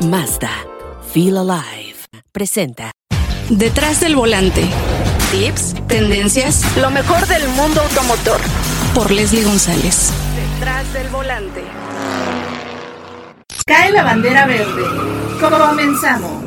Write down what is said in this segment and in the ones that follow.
Mazda, Feel Alive, presenta Detrás del volante. Tips, tendencias, lo mejor del mundo automotor. Por Leslie González. Detrás del volante. Cae la bandera verde. Comenzamos.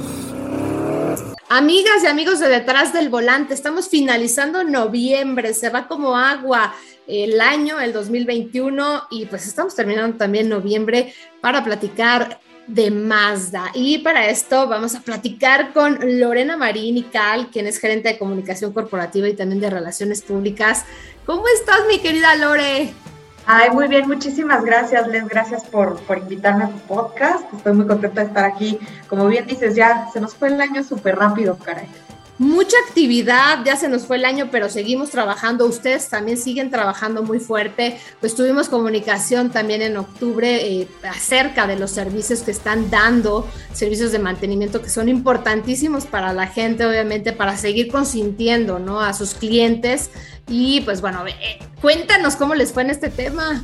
Amigas y amigos de Detrás del Volante, estamos finalizando noviembre, se va como agua el año, el 2021, y pues estamos terminando también noviembre para platicar de Mazda. Y para esto vamos a platicar con Lorena Marín y Cal, quien es gerente de comunicación corporativa y también de relaciones públicas. ¿Cómo estás, mi querida Lore? Ay, muy bien, muchísimas gracias, Les. Gracias por, por invitarme a tu podcast. Estoy muy contenta de estar aquí. Como bien dices, ya se nos fue el año súper rápido, caray mucha actividad, ya se nos fue el año, pero seguimos trabajando. Ustedes también siguen trabajando muy fuerte. Pues tuvimos comunicación también en octubre eh, acerca de los servicios que están dando, servicios de mantenimiento que son importantísimos para la gente, obviamente, para seguir consintiendo ¿no? a sus clientes. Y pues bueno, eh, cuéntanos cómo les fue en este tema.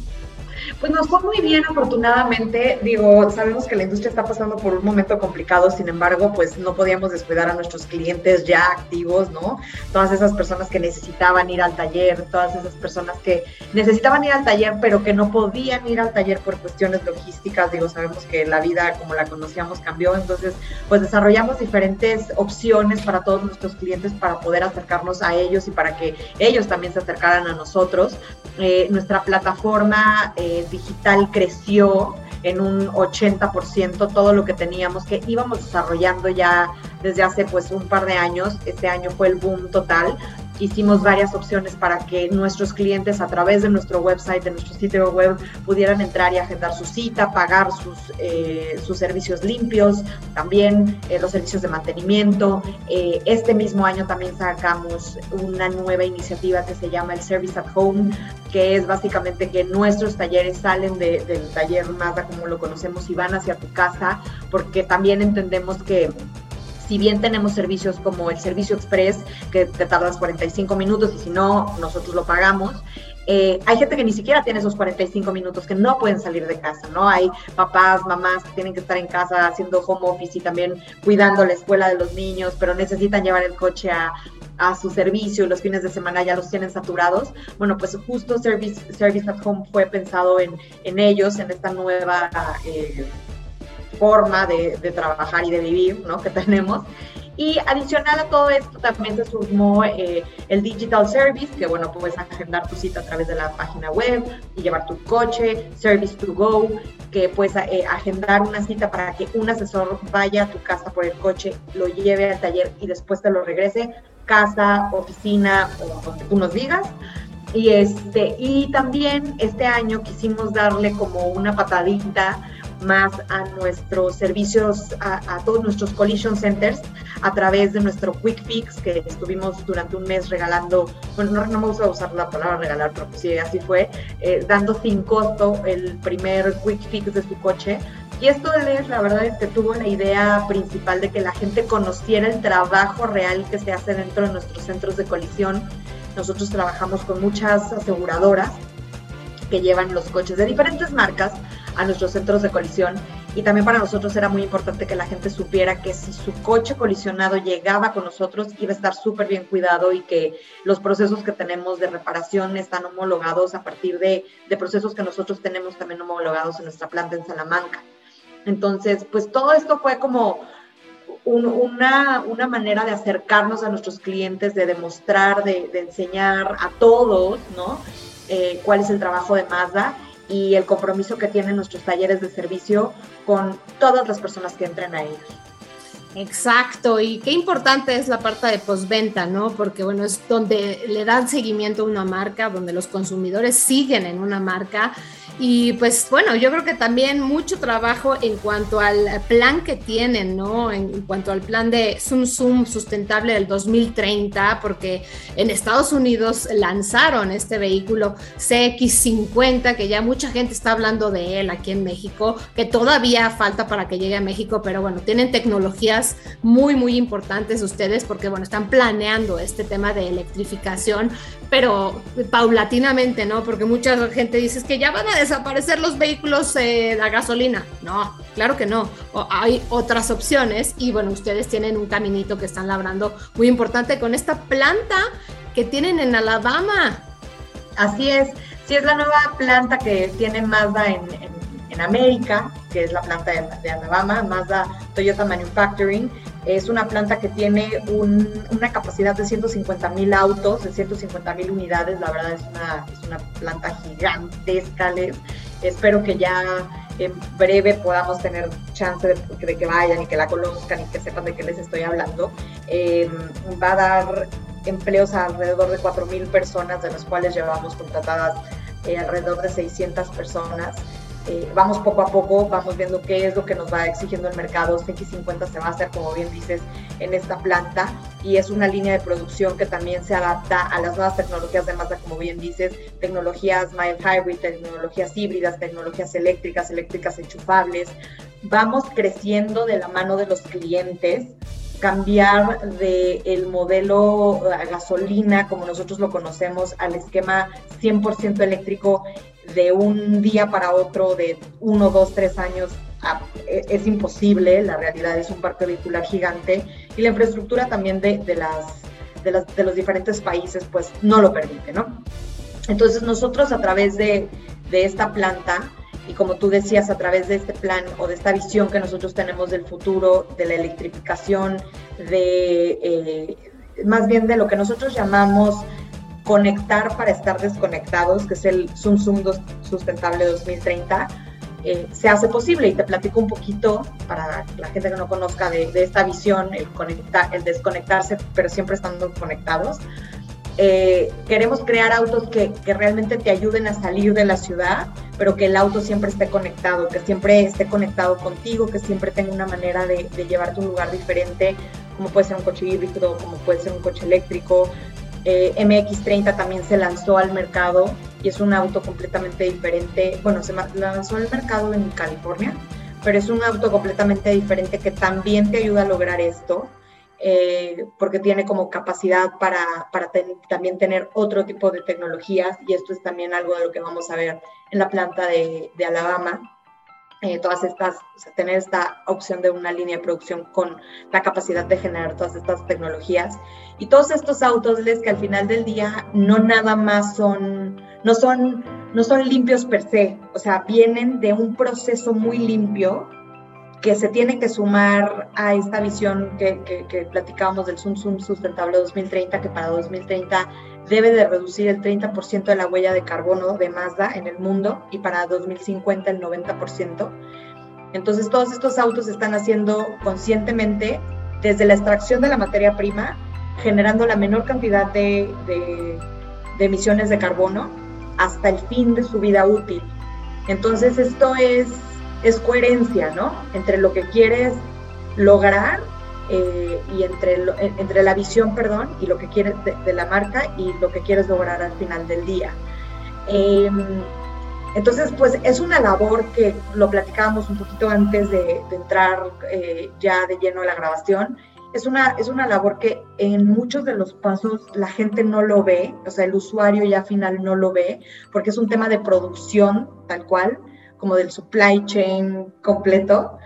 Pues nos fue muy bien, afortunadamente. Digo, sabemos que la industria está pasando por un momento complicado, sin embargo, pues no podíamos descuidar a nuestros clientes ya activos, ¿no? Todas esas personas que necesitaban ir al taller, todas esas personas que necesitaban ir al taller, pero que no podían ir al taller por cuestiones logísticas. Digo, sabemos que la vida como la conocíamos cambió, entonces, pues desarrollamos diferentes opciones para todos nuestros clientes para poder acercarnos a ellos y para que ellos también se acercaran a nosotros. Eh, nuestra plataforma eh, digital creció en un 80% todo lo que teníamos que íbamos desarrollando ya desde hace pues un par de años. Este año fue el boom total hicimos varias opciones para que nuestros clientes a través de nuestro website, de nuestro sitio web, pudieran entrar y agendar su cita, pagar sus, eh, sus servicios limpios, también eh, los servicios de mantenimiento. Eh, este mismo año también sacamos una nueva iniciativa que se llama el Service at Home, que es básicamente que nuestros talleres salen del taller Mazda como lo conocemos y van hacia tu casa, porque también entendemos que si bien tenemos servicios como el servicio express, que te tardas 45 minutos y si no, nosotros lo pagamos, eh, hay gente que ni siquiera tiene esos 45 minutos, que no pueden salir de casa, ¿no? Hay papás, mamás que tienen que estar en casa haciendo home office y también cuidando la escuela de los niños, pero necesitan llevar el coche a, a su servicio y los fines de semana ya los tienen saturados. Bueno, pues justo Service, Service at Home fue pensado en, en ellos, en esta nueva... Eh, forma de, trabajar y de vivir que tenemos. Y adicional a todo esto también se sumó eh, el Digital Service, que bueno, puedes agendar tu cita a través de la página web y llevar tu coche, Service to Go, que puedes eh, agendar una cita para que un asesor vaya a tu casa por el coche, lo lleve al taller y después te lo regrese, casa, oficina o donde tú nos digas. Y, este, y también este año quisimos darle como una patadita más a nuestros servicios, a, todos nuestros collision centers a través de nuestro Quick Fix que estuvimos durante un mes regalando, bueno, no, no me gusta usar la palabra regalar, pero pues sí, así fue, eh, dando sin costo el primer Quick Fix de su coche. Y esto es, la verdad es que tuvo la idea principal de que la gente conociera el trabajo real que se hace dentro de nuestros centros de colisión. Nosotros trabajamos con muchas aseguradoras que llevan los coches de diferentes marcas a nuestros centros de colisión y también para nosotros era muy importante que la gente supiera que si su coche colisionado llegaba con nosotros iba a estar súper bien cuidado y que los procesos que tenemos de reparación están homologados a partir de, de procesos que nosotros tenemos también homologados en nuestra planta en Salamanca. Entonces, pues todo esto fue como una, una, manera de acercarnos a nuestros clientes, de demostrar, de, enseñar a todos, ¿no? Eh, cuál es el trabajo de Mazda y el compromiso que tienen nuestros talleres de servicio con todas las personas que entren a ellos. Exacto, y qué importante es la parte de postventa, ¿no? Porque bueno, es donde le dan seguimiento a una marca, donde los consumidores siguen en una marca y pues bueno, yo creo que también mucho trabajo en cuanto al plan que tienen, ¿no? En, cuanto al plan de Zoom Zoom sustentable del 2030, porque en Estados Unidos lanzaron este vehículo CX50, que ya mucha gente está hablando de él aquí en México, que todavía falta para que llegue a México, pero bueno, tienen tecnologías muy, muy importantes ustedes, porque bueno, están planeando este tema de electrificación, pero paulatinamente, ¿no? Porque mucha gente dice que ya van a desaparecer los vehículos eh, a gasolina. No, claro que no. hay otras opciones y bueno, ustedes tienen un caminito que están labrando muy importante con esta planta que tienen en Alabama. Así es, sí es la nueva planta que tiene Mazda en, América, que es la planta de, de Alabama, Mazda Toyota Manufacturing es una planta que tiene una capacidad de 150 mil autos, de 150 mil unidades. La verdad es una, es una planta gigantesca. Les, espero que ya en breve podamos tener chance de, que vayan y que la conozcan y que sepan de qué les estoy hablando. Em, va a dar empleos a alrededor de 4 mil personas, de las cuales llevamos contratadas eh, alrededor de 600 personas. Eh, vamos poco a poco, vamos viendo qué es lo que nos va exigiendo el mercado. X50 se va a hacer, como bien dices, en esta planta y es una línea de producción que también se adapta a las nuevas tecnologías de Mazda, como bien dices, tecnologías mild hybrid, tecnologías híbridas, tecnologías eléctricas, eléctricas enchufables. Vamos creciendo de la mano de los clientes cambiar del el modelo a gasolina como nosotros lo conocemos al esquema 100% eléctrico de un día para otro, de uno, dos, tres años, e, es imposible, la realidad es un parque vehicular gigante y la infraestructura también de, de, las, de, los diferentes países pues no lo permite, ¿no? Entonces nosotros a través de, de esta planta y como tú decías, a través de este plan o de esta visión que nosotros tenemos del futuro, de la electrificación, de eh, más bien de lo que nosotros llamamos conectar para estar desconectados, que es el Zoom Zoom Sustentable 2030, eh, se hace posible. Y te platico un poquito para la gente que no conozca de, esta visión, el, conectar, el desconectarse, pero siempre estando conectados. Eh, queremos crear autos que, que, realmente te ayuden a salir de la ciudad, pero que el auto siempre esté conectado, que siempre esté conectado contigo, que siempre tenga una manera de, de llevarte a un lugar diferente, como puede ser un coche híbrido, como puede ser un coche eléctrico, eh, MX30 también se lanzó al mercado y es un auto completamente diferente. Bueno, se lanzó al mercado en California, pero es un auto completamente diferente que también te ayuda a lograr esto. Eh, porque tiene como capacidad para, también tener otro tipo de tecnologías y esto es también algo de lo que vamos a ver en la planta de Alabama, eh, todas estas, tener esta opción de una línea de producción con la capacidad de generar todas estas tecnologías. Y todos estos autos, les que al final del día no nada más son, no son, no son limpios per se, o sea, vienen de un proceso muy limpio que se tiene que sumar a esta visión que, que, que platicábamos del Zoom Zoom Sustentable 2030, que para 2030 debe de reducir el 30% de la huella de carbono de Mazda en el mundo y para 2050 el 90%. Entonces todos estos autos están haciendo conscientemente desde la extracción de la materia prima, generando la menor cantidad de, emisiones de carbono hasta el fin de su vida útil. Entonces esto es, es coherencia, ¿no? Entre lo que quieres lograr eh, y entre, entre la visión, perdón, y lo que quieres de, la marca y lo que quieres lograr al final del día. Em, entonces, pues es una labor que lo platicábamos un poquito antes de, entrar eh, ya de lleno a la grabación. Es una, es una labor que en muchos de los pasos la gente no lo ve, o sea, el usuario ya final no lo ve, porque es un tema de producción tal cual, como del supply chain completo.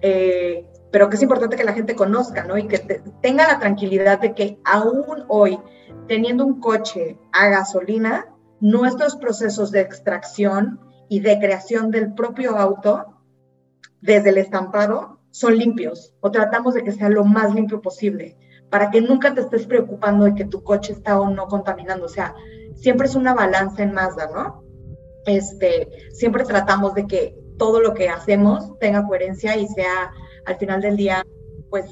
Eh, pero que es importante que la gente conozca, ¿no? Y que tenga la tranquilidad de que aún hoy, teniendo un coche a gasolina, nuestros procesos de extracción y de creación del propio auto, desde el estampado, son limpios o tratamos de que sea lo más limpio posible para que nunca te estés preocupando de que tu coche está o no contaminando. O sea, siempre es una balanza en Mazda, ¿no? Este, siempre tratamos de que todo lo que hacemos tenga coherencia y sea al final del día, pues,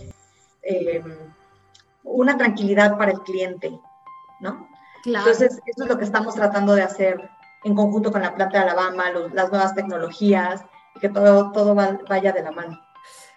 eh, una tranquilidad para el cliente, ¿no? Entonces, eso es lo que estamos tratando de hacer en conjunto con la planta de Alabama, las nuevas tecnologías, y que todo, todo vaya de la mano.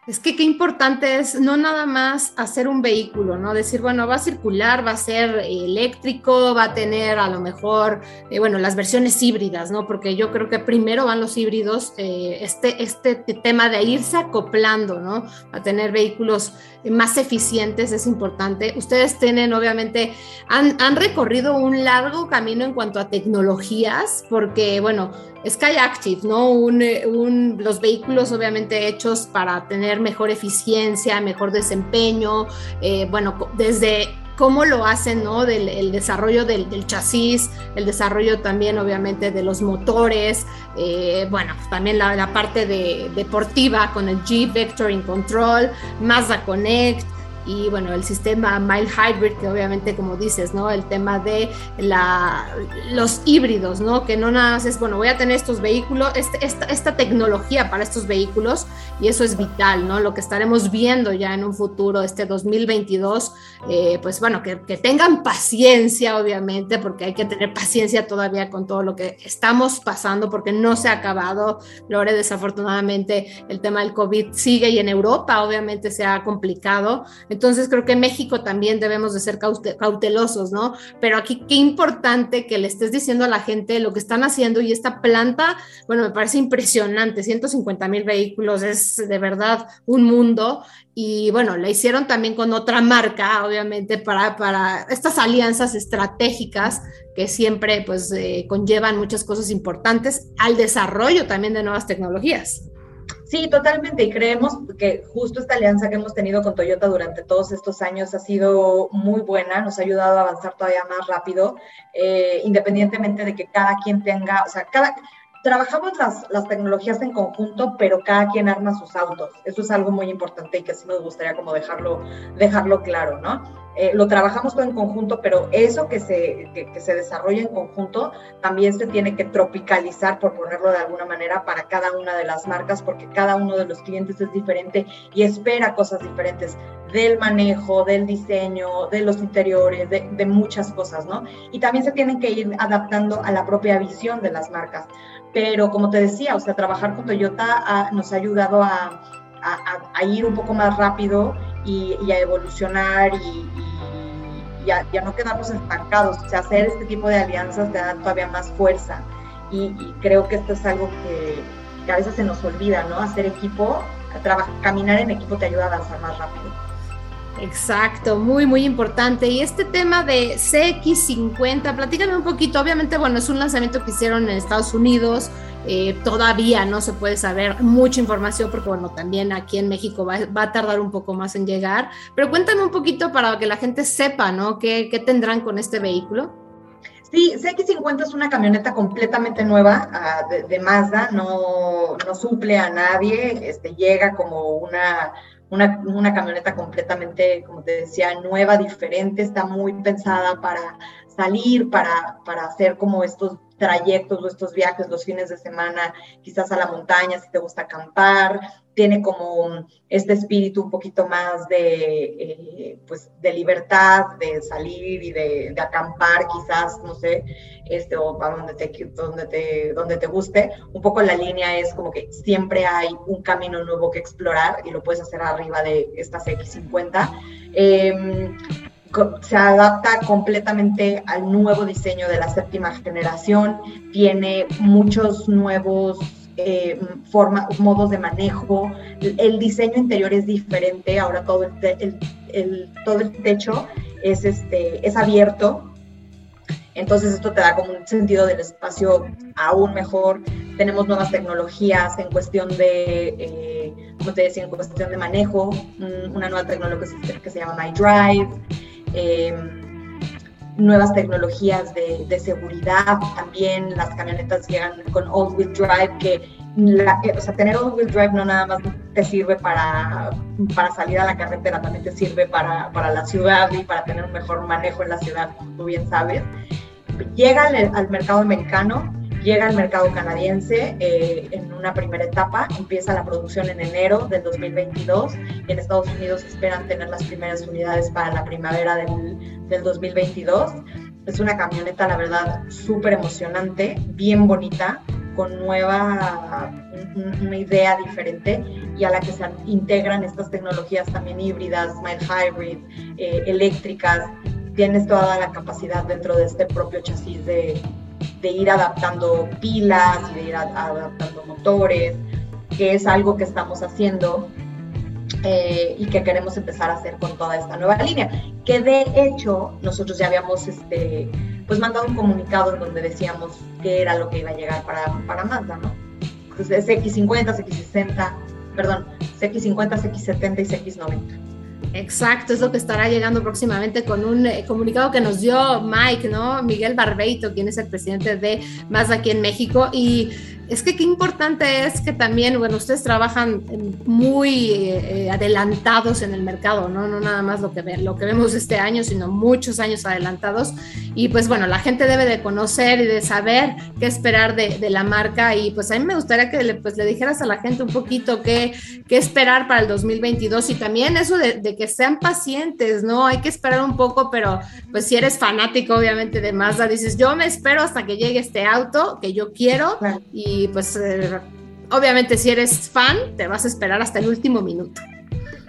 Es que qué importante es no nada más hacer un vehículo, ¿no? Decir, bueno, va a circular, va a ser eléctrico, va a tener a lo mejor, eh, bueno, las versiones híbridas, ¿no? Porque yo creo que primero van los híbridos, eh, este, este tema de irse acoplando, ¿no? A tener vehículos más eficientes es importante. Ustedes tienen, obviamente, han, han recorrido un largo camino en cuanto a tecnologías, porque, bueno, Sky Active, ¿no? Un, los vehículos obviamente hechos para tener mejor eficiencia, mejor desempeño, eh, bueno, desde cómo lo hacen, ¿no? Del el desarrollo del, chasis, el desarrollo también, obviamente, de los motores, eh, bueno, también la, parte de, deportiva con el Jeep Vectoring Control, Mazda Connect, y bueno, el sistema mild hybrid, que obviamente como dices, ¿no? El tema de la, los híbridos, ¿no? Que no nada más es, bueno, voy a tener estos vehículos, este, esta, esta, tecnología para estos vehículos y eso es vital, ¿no? Lo que estaremos viendo ya en un futuro, este 2022, eh, pues bueno, que, que, tengan paciencia, obviamente, porque hay que tener paciencia todavía con todo lo que estamos pasando, porque no se ha acabado, Lore, desafortunadamente el tema del COVID sigue y en Europa obviamente se ha complicado. Entonces creo que en México también debemos de ser cautelosos, ¿no? Pero aquí qué importante que le estés diciendo a la gente lo que están haciendo y esta planta, bueno, me parece impresionante, 150 mil vehículos, es de verdad un mundo. Y bueno, la hicieron también con otra marca, obviamente, para, para estas alianzas estratégicas que siempre pues eh, conllevan muchas cosas importantes al desarrollo también de nuevas tecnologías. Sí, totalmente. Y creemos que justo esta alianza que hemos tenido con Toyota durante todos estos años ha sido muy buena, nos ha ayudado a avanzar todavía más rápido, eh, independientemente de que cada quien tenga, o sea, cada, trabajamos las, las, tecnologías en conjunto, pero cada quien arma sus autos. Eso es algo muy importante y que sí nos gustaría como dejarlo, dejarlo claro, ¿no? Eh, lo trabajamos todo en conjunto, pero eso que se, que, se desarrolla en conjunto también se tiene que tropicalizar, por ponerlo de alguna manera, para cada una de las marcas, porque cada uno de los clientes es diferente y espera cosas diferentes del manejo, del diseño, de los interiores, de, de muchas cosas, ¿no? Y también se tienen que ir adaptando a la propia visión de las marcas. Pero como te decía, o sea, trabajar con Toyota nos ha ayudado a, a, ir un poco más rápido y, a evolucionar y, y a, no quedarnos estancados. O sea, hacer este tipo de alianzas te da todavía más fuerza. Y, creo que esto es algo que, a veces se nos olvida, ¿no? Hacer equipo, caminar en equipo te ayuda a avanzar más rápido. Exacto, muy, muy importante. Y este tema de CX50, platícame un poquito. Obviamente, bueno, es un lanzamiento que hicieron en Estados Unidos. Eh, todavía no se puede saber mucha información porque, bueno, también aquí en México va, a tardar un poco más en llegar. Pero cuéntame un poquito para que la gente sepa, ¿no? ¿Qué, tendrán con este vehículo? Sí, CX50 es una camioneta completamente nueva ah, de, Mazda, no, no suple a nadie, este, llega como una una, camioneta completamente, como te decía, nueva, diferente, está muy pensada para salir, para, para hacer como estos trayectos o estos viajes los fines de semana, quizás a la montaña, si te gusta acampar, tiene como este espíritu un poquito más de, eh, pues, de libertad, de salir y de, acampar, quizás, no sé, este, o para donde te, donde, te, donde te guste. Un poco la línea es como que siempre hay un camino nuevo que explorar y lo puedes hacer arriba de estas X50. Em, se adapta completamente al nuevo diseño de la séptima generación, tiene muchos nuevos eh, forma, modos de manejo, el diseño interior es diferente, ahora todo el, todo el techo es, este, es abierto, entonces esto te da como un sentido del espacio aún mejor. Tenemos nuevas tecnologías en cuestión de, eh, como te decía, en cuestión de manejo, una nueva tecnología que se llama MyDrive. Eh, nuevas tecnologías de, de, seguridad, también las camionetas llegan con all-wheel drive, que o sea, tener all-wheel drive no nada más te sirve para, para salir a la carretera, también te sirve para, para, la ciudad y para tener un mejor manejo en la ciudad, como tú bien sabes. Llega al, al mercado americano, llega al mercado canadiense eh, en una primera etapa, empieza la producción en enero del 2022 y en Estados Unidos esperan tener las primeras unidades para la primavera del, del 2022. Es una camioneta, la verdad, súper emocionante, bien bonita, con nueva, una idea diferente y a la que se integran estas tecnologías también híbridas, mild hybrid, eh, eléctricas. Tienes toda la capacidad dentro de este propio chasis de, de ir adaptando pilas y de ir adaptando motores, que es algo que estamos haciendo eh, y que queremos empezar a hacer con toda esta nueva línea. Que de hecho nosotros ya habíamos este, pues mandado un comunicado en donde decíamos qué era lo que iba a llegar para, para Mazda, ¿no? Entonces X50, X60, perdón, CX50, CX70 y CX90. Exacto, es lo que estará llegando próximamente con un eh, comunicado que nos dio Mike, ¿no? Miguel Barbeito, quien es el presidente de Mazda aquí en México. Y es que qué importante es que también, bueno, ustedes trabajan muy eh, adelantados en el mercado, ¿no? No nada más lo que, lo que vemos este año, sino muchos años adelantados. Y pues bueno, la gente debe de conocer y de saber qué esperar de, de la marca. Y pues a mí me gustaría que le, pues, le dijeras a la gente un poquito qué, qué esperar para el 2022 y también eso de, de, que sean pacientes, ¿no? Hay que esperar un poco, pero pues si eres fanático obviamente de Mazda, dices, yo me espero hasta que llegue este auto que yo quiero y y pues eh, obviamente si eres fan te vas a esperar hasta el último minuto.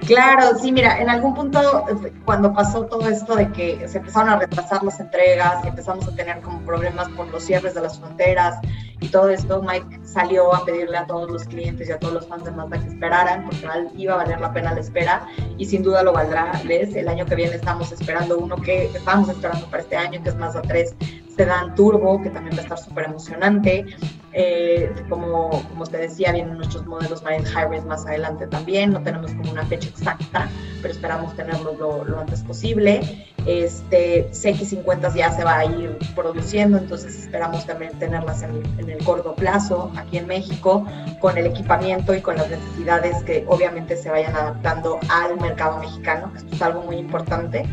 Claro, sí, mira, en algún punto cuando pasó todo esto de que se empezaron a retrasar las entregas y empezamos a tener como problemas por los cierres de las fronteras y todo esto, Mike salió a pedirle a todos los clientes y a todos los fans de Mazda que esperaran porque iba a valer la pena la espera y sin duda lo valdrá. Les, el año que viene estamos esperando uno que estábamos esperando para este año, que es Mazda 3 Sedan Turbo, que también va a estar súper emocionante. Eh, como, como te decía, vienen nuestros modelos Marine Hybrid más adelante también. No tenemos como una fecha exacta, pero esperamos tenerlos lo, antes posible. Este CX50 ya se va a ir produciendo, entonces esperamos también tenerlas en, en el corto plazo aquí en México, con el equipamiento y con las necesidades que obviamente se vayan adaptando al mercado mexicano. Esto es algo muy importante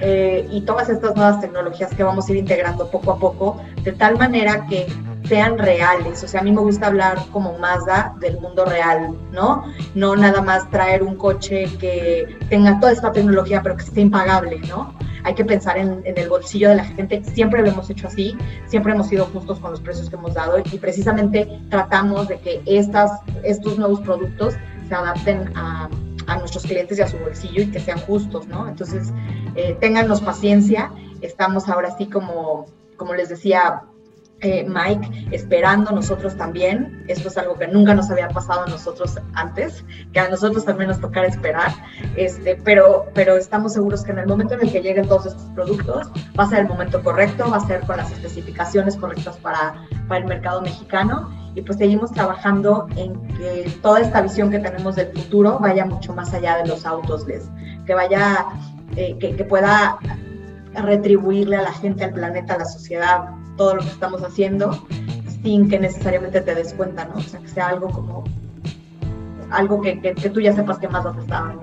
eh, y todas estas nuevas tecnologías que vamos a ir integrando poco a poco, de tal manera que sean reales. O sea, a mí me gusta hablar como Mazda del mundo real, ¿no? No nada más traer un coche que tenga toda esta tecnología, pero que esté impagable, ¿no? Hay que pensar en, en, el bolsillo de la gente. Siempre lo hemos hecho así, siempre hemos sido justos con los precios que hemos dado y precisamente tratamos de que estas, estos nuevos productos se adapten a, a nuestros clientes y a su bolsillo y que sean justos, ¿no? Entonces, eh, téngannos paciencia, estamos ahora sí como, como les decía eh, Mike, esperando nosotros también. Esto es algo que nunca nos había pasado a nosotros antes, que a nosotros también nos tocará esperar, este, pero, pero estamos seguros que en el momento en el que lleguen todos estos productos va a ser el momento correcto, va a ser con las especificaciones correctas para, para el mercado mexicano. Y pues seguimos trabajando en que toda esta visión que tenemos del futuro vaya mucho más allá de los autos, les, que vaya, eh, que, pueda retribuirle a la gente, al planeta, a la sociedad, todo lo que estamos haciendo, sin que necesariamente te des cuenta, ¿no? O sea, que sea algo como, algo que, tú ya sepas que más te está dando.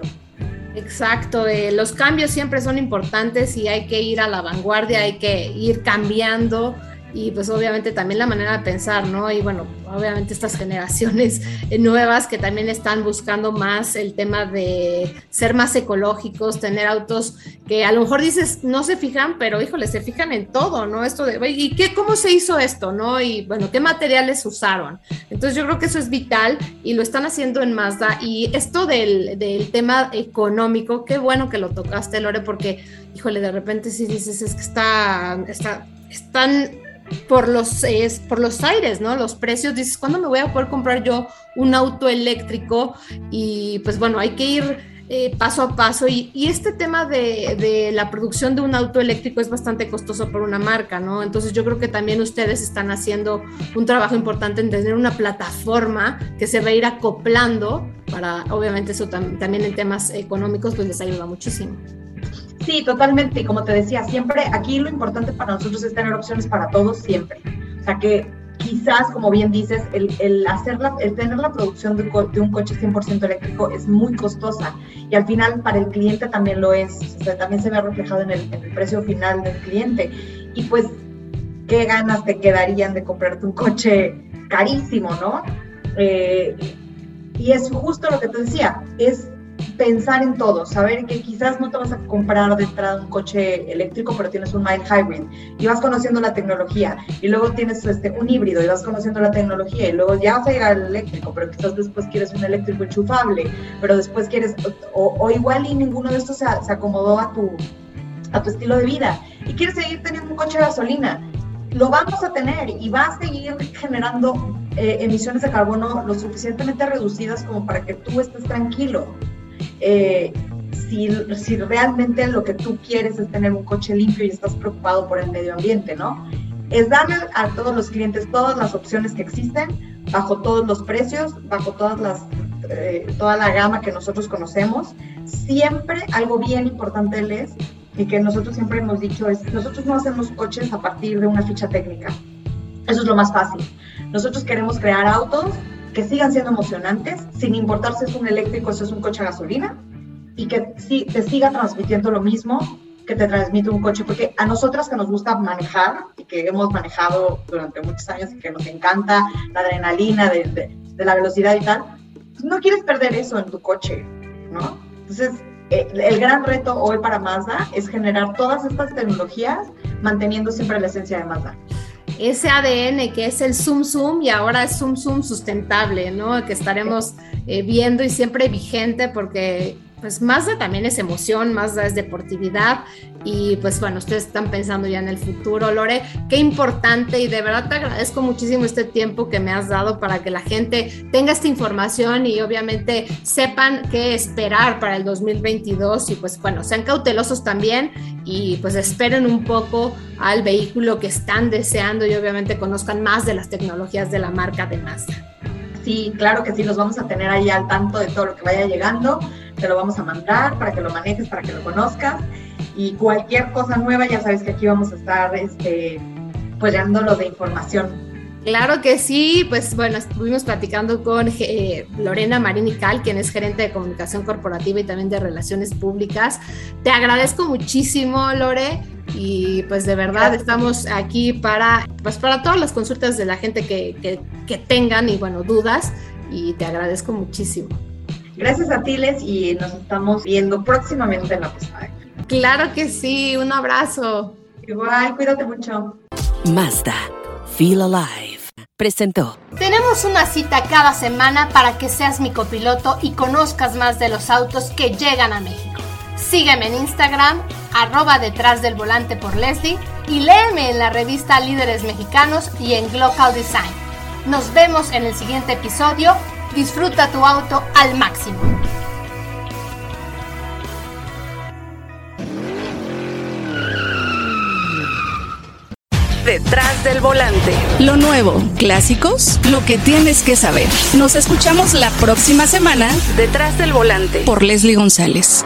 Exacto, eh, los cambios siempre son importantes y hay que ir a la vanguardia, hay que ir cambiando y pues obviamente también la manera de pensar, ¿no? Y bueno, obviamente estas generaciones nuevas que también están buscando más el tema de ser más ecológicos, tener autos que a lo mejor dices no se fijan, pero híjole, se fijan en todo, ¿no? Esto de, ¿y qué, cómo se hizo esto, no? Y bueno, ¿qué materiales usaron? Entonces yo creo que eso es vital y lo están haciendo en Mazda. Y esto del, del tema económico, qué bueno que lo tocaste, Lore, porque, híjole, de repente si dices, es que está, está están por los, por los aires, ¿no? Los precios, dices, ¿cuándo me voy a poder comprar yo un auto eléctrico? Y pues bueno, hay que ir eh, paso a paso. Y, este tema de, de, la producción de un auto eléctrico es bastante costoso por una marca, ¿no? Entonces yo creo que también ustedes están haciendo un trabajo importante en tener una plataforma que se va a ir acoplando para, obviamente, eso también en temas económicos, pues les ayuda muchísimo. Sí, totalmente. Y como te decía, siempre aquí lo importante para nosotros es tener opciones para todos siempre. O sea que quizás, como bien dices, el, el, hacer el tener la producción de, un coche 100% eléctrico es muy costosa y al final para el cliente también lo es. O sea, también se ve reflejado en el, en el precio final del cliente. Y pues, ¿qué ganas te quedarían de comprarte un coche carísimo, no? Eh, y es justo lo que te decía, es pensar en todo, saber que quizás no te vas a comprar de entrada un coche eléctrico, pero tienes un mild hybrid y vas conociendo la tecnología y luego tienes este, un híbrido y vas conociendo la tecnología y luego ya vas a llegar al eléctrico, pero quizás después quieres un eléctrico enchufable, pero después quieres, o, igual y ninguno de estos se, acomodó a tu, a tu estilo de vida y quieres seguir teniendo un coche de gasolina. Lo vamos a tener y va a seguir generando eh, emisiones de carbono lo suficientemente reducidas como para que tú estés tranquilo. Eh, si, si, realmente lo que tú quieres es tener un coche limpio y estás preocupado por el medio ambiente, ¿no? Es darle a todos los clientes todas las opciones que existen, bajo todos los precios, bajo todas las, eh, toda la gama que nosotros conocemos. Siempre algo bien importante es, y que nosotros siempre hemos dicho, es nosotros no hacemos coches a partir de una ficha técnica. Eso es lo más fácil. Nosotros queremos crear autos que sigan siendo emocionantes, sin importar si es un eléctrico o si es un coche a gasolina, y que sí, te siga transmitiendo lo mismo que te transmite un coche, porque a nosotras que nos gusta manejar y que hemos manejado durante muchos años y que nos encanta la adrenalina de, de, la velocidad y tal, pues no quieres perder eso en tu coche, ¿no? Entonces, eh, el gran reto hoy para Mazda es generar todas estas tecnologías manteniendo siempre la esencia de Mazda ese ADN que es el Zoom Zoom y ahora es Zoom Zoom sustentable, ¿no? Que estaremos eh, viendo y siempre vigente porque pues Mazda también es emoción, Mazda es deportividad. Y pues bueno, ustedes están pensando ya en el futuro, Lore, qué importante. Y de verdad te agradezco muchísimo este tiempo que me has dado para que la gente tenga esta información y obviamente sepan qué esperar para el 2022 y pues bueno, sean cautelosos también y pues esperen un poco al vehículo que están deseando y obviamente conozcan más de las tecnologías de la marca de Mazda. Sí, claro que sí, los vamos a tener ahí al tanto de todo lo que vaya llegando te lo vamos a mandar para que lo manejes, para que lo conozcas. Y cualquier cosa nueva, ya sabes que aquí vamos a estar este, pues dándolo de información. Claro que sí, pues bueno, estuvimos platicando con eh, Lorena Marinical, quien es gerente de comunicación corporativa y también de relaciones públicas. Te agradezco muchísimo, Lore, y pues de verdad estamos aquí para, pues para todas las consultas de la gente que, que, que tengan y bueno, dudas, y te agradezco muchísimo. Gracias a Tiles y nos estamos viendo próximamente en la posada. Claro que sí, un abrazo. Igual, cuídate mucho. Mazda, Feel Alive, presentó. Tenemos una cita cada semana para que seas mi copiloto y conozcas más de los autos que llegan a México. Sígueme en Instagram, arroba detrás del volante por Leslie y léeme en la revista Líderes Mexicanos y en Global Design. Nos vemos en el siguiente episodio Disfruta tu auto al máximo. Detrás del volante. Lo nuevo, clásicos, lo que tienes que saber. Nos escuchamos la próxima semana. Detrás del volante. Por Leslie González.